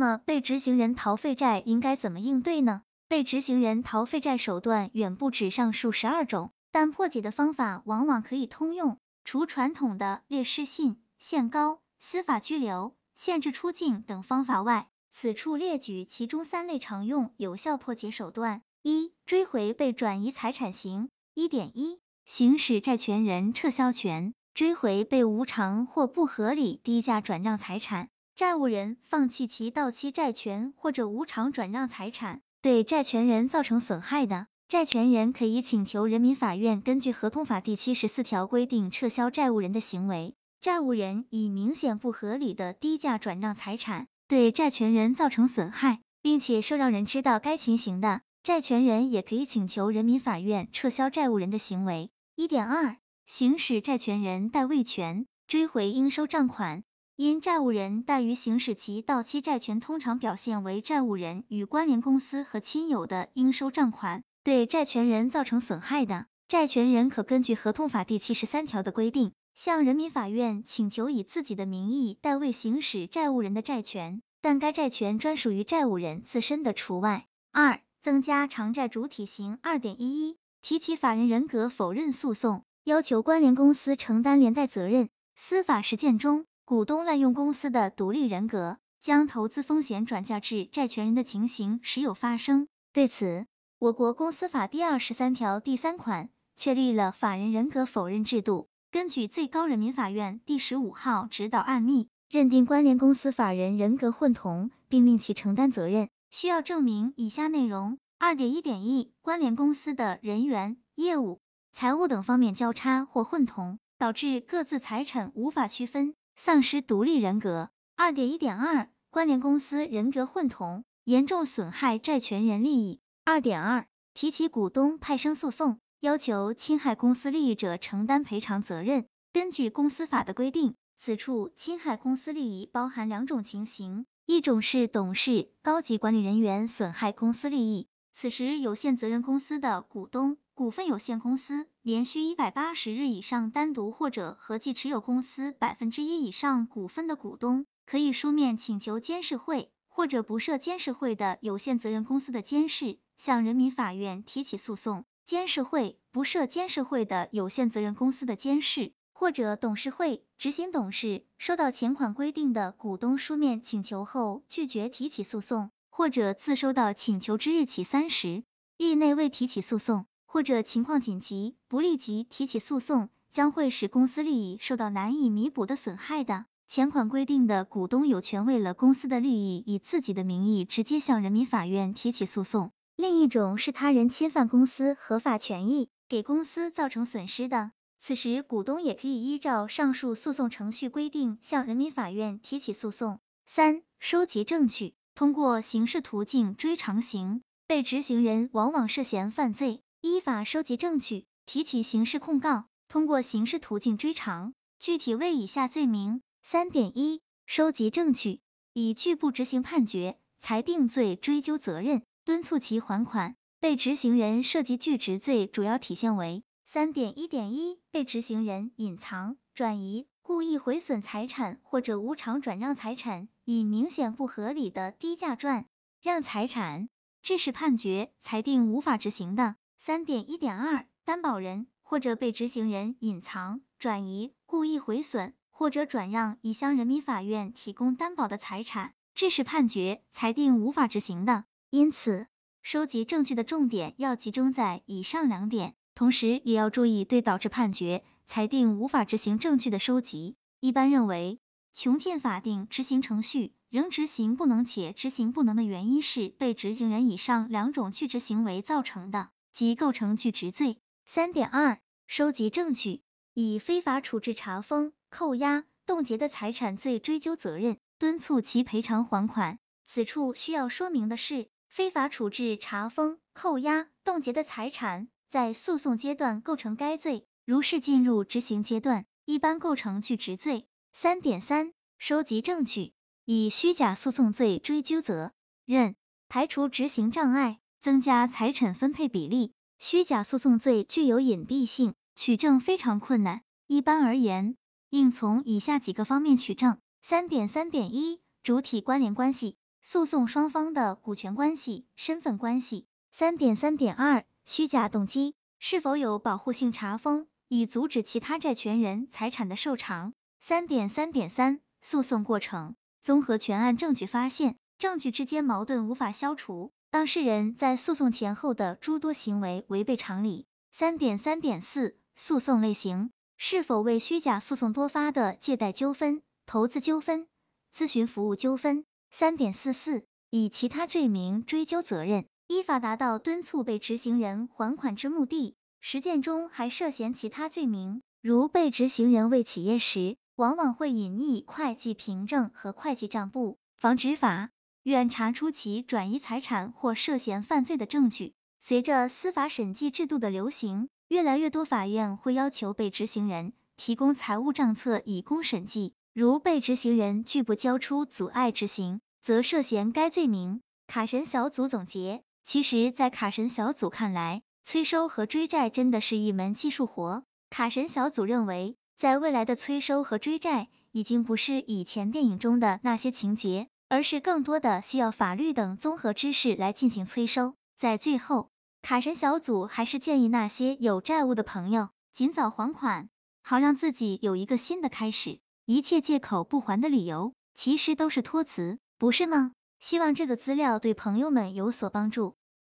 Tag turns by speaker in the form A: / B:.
A: 那么被执行人逃废债应该怎么应对呢？被执行人逃废债手段远不止上述十二种，但破解的方法往往可以通用。除传统的列失信、限高、司法拘留、限制出境等方法外，此处列举其中三类常用有效破解手段：一、追回被转移财产型。一点一、行使债权人撤销权，追回被无偿或不合理低价转让财产。债务人放弃其到期债权或者无偿转让财产，对债权人造成损害的，债权人可以请求人民法院根据合同法第七十四条规定撤销债务人的行为。债务人以明显不合理的低价转让财产，对债权人造成损害，并且受让人知道该情形的，债权人也可以请求人民法院撤销债务人的行为。一点二，行使债权人代位权，追回应收账款。因债务人怠于行使其到期债权，通常表现为债务人与关联公司和亲友的应收账款，对债权人造成损害的，债权人可根据合同法第七十三条的规定，向人民法院请求以自己的名义代位行使债务人的债权，但该债权专属于债务人自身的除外。二、增加偿债主体刑。二点一一，提起法人人格否认诉讼，要求关联公司承担连带责任。司法实践中。股东滥用公司的独立人格，将投资风险转嫁至债权人的情形时有发生。对此，我国公司法第二十三条第三款确立了法人人格否认制度。根据最高人民法院第十五号指导案例，认定关联公司法人人格混同，并令其承担责任，需要证明以下内容：二点一点一，关联公司的人员、业务、财务等方面交叉或混同，导致各自财产无法区分。丧失独立人格。二点一点二，关联公司人格混同，严重损害债权人利益。二点二，提起股东派生诉讼，要求侵害公司利益者承担赔偿责任。根据公司法的规定，此处侵害公司利益包含两种情形，一种是董事、高级管理人员损害公司利益，此时有限责任公司的股东。股份有限公司连续一百八十日以上单独或者合计持有公司百分之一以上股份的股东，可以书面请求监事会或者不设监事会的有限责任公司的监事向人民法院提起诉讼。监事会不设监事会的有限责任公司的监事或者董事会执行董事收到前款规定的股东书面请求后拒绝提起诉讼，或者自收到请求之日起三十日内未提起诉讼。或者情况紧急，不立即提起诉讼，将会使公司利益受到难以弥补的损害的。前款规定的股东有权为了公司的利益，以自己的名义直接向人民法院提起诉讼。另一种是他人侵犯公司合法权益，给公司造成损失的，此时股东也可以依照上述诉讼程序规定向人民法院提起诉讼。三、收集证据，通过刑事途径追偿刑，被执行人往往涉嫌犯罪。依法收集证据，提起刑事控告，通过刑事途径追偿，具体为以下罪名：三点一，收集证据，以拒不执行判决、裁定罪追究责任，敦促其还款。被执行人涉及拒执罪，主要体现为三点一点一，被执行人隐藏、转移、故意毁损财产或者无偿转让财产，以明显不合理的低价转让财产，致使判决、裁定无法执行的。三点一点二，担保人或者被执行人隐藏、转移、故意毁损或者转让已向人民法院提供担保的财产，致使判决、裁定无法执行的。因此，收集证据的重点要集中在以上两点，同时也要注意对导致判决、裁定无法执行证据的收集。一般认为，穷尽法定执行程序仍执行不能且执行不能的原因是被执行人以上两种拒执行为造成的。即构成拒执罪。三点二，收集证据，以非法处置、查封、扣押、冻结的财产罪追究责任，敦促其赔偿还款。此处需要说明的是，非法处置、查封、扣押、冻结的财产，在诉讼阶段构成该罪，如是进入执行阶段，一般构成拒执罪。三点三，收集证据，以虚假诉讼罪追究责任，排除执行障碍。增加财产分配比例。虚假诉讼罪具有隐蔽性，取证非常困难。一般而言，应从以下几个方面取证：三点三点一，主体关联关系。诉讼双方的股权关系、身份关系。三点三点二，虚假动机是否有保护性查封，以阻止其他债权人财产的受偿。三点三点三，诉讼过程综合全案证据发现，证据之间矛盾无法消除，当事人在诉讼前后的诸多行为违背常理。三点三点四，诉讼类型是否为虚假诉讼多发的借贷纠纷、投资纠纷、咨询服务纠纷。三点四四，以其他罪名追究责任，依法达到敦促被执行人还款之目的。实践中还涉嫌其他罪名，如被执行人为企业时，往往会隐匿会计凭证和会计账簿，防止法院查出其转移财产或涉嫌犯罪的证据。随着司法审计制度的流行，越来越多法院会要求被执行人提供财务账册以供审计。如被执行人拒不交出，阻碍执行，则涉嫌该罪名。卡神小组总结，其实，在卡神小组看来，催收和追债真的是一门技术活。卡神小组认为，在未来的催收和追债，已经不是以前电影中的那些情节，而是更多的需要法律等综合知识来进行催收。在最后，卡神小组还是建议那些有债务的朋友尽早还款，好让自己有一个新的开始。一切借口不还的理由，其实都是托词，不是吗？希望这个资料对朋友们有所帮助。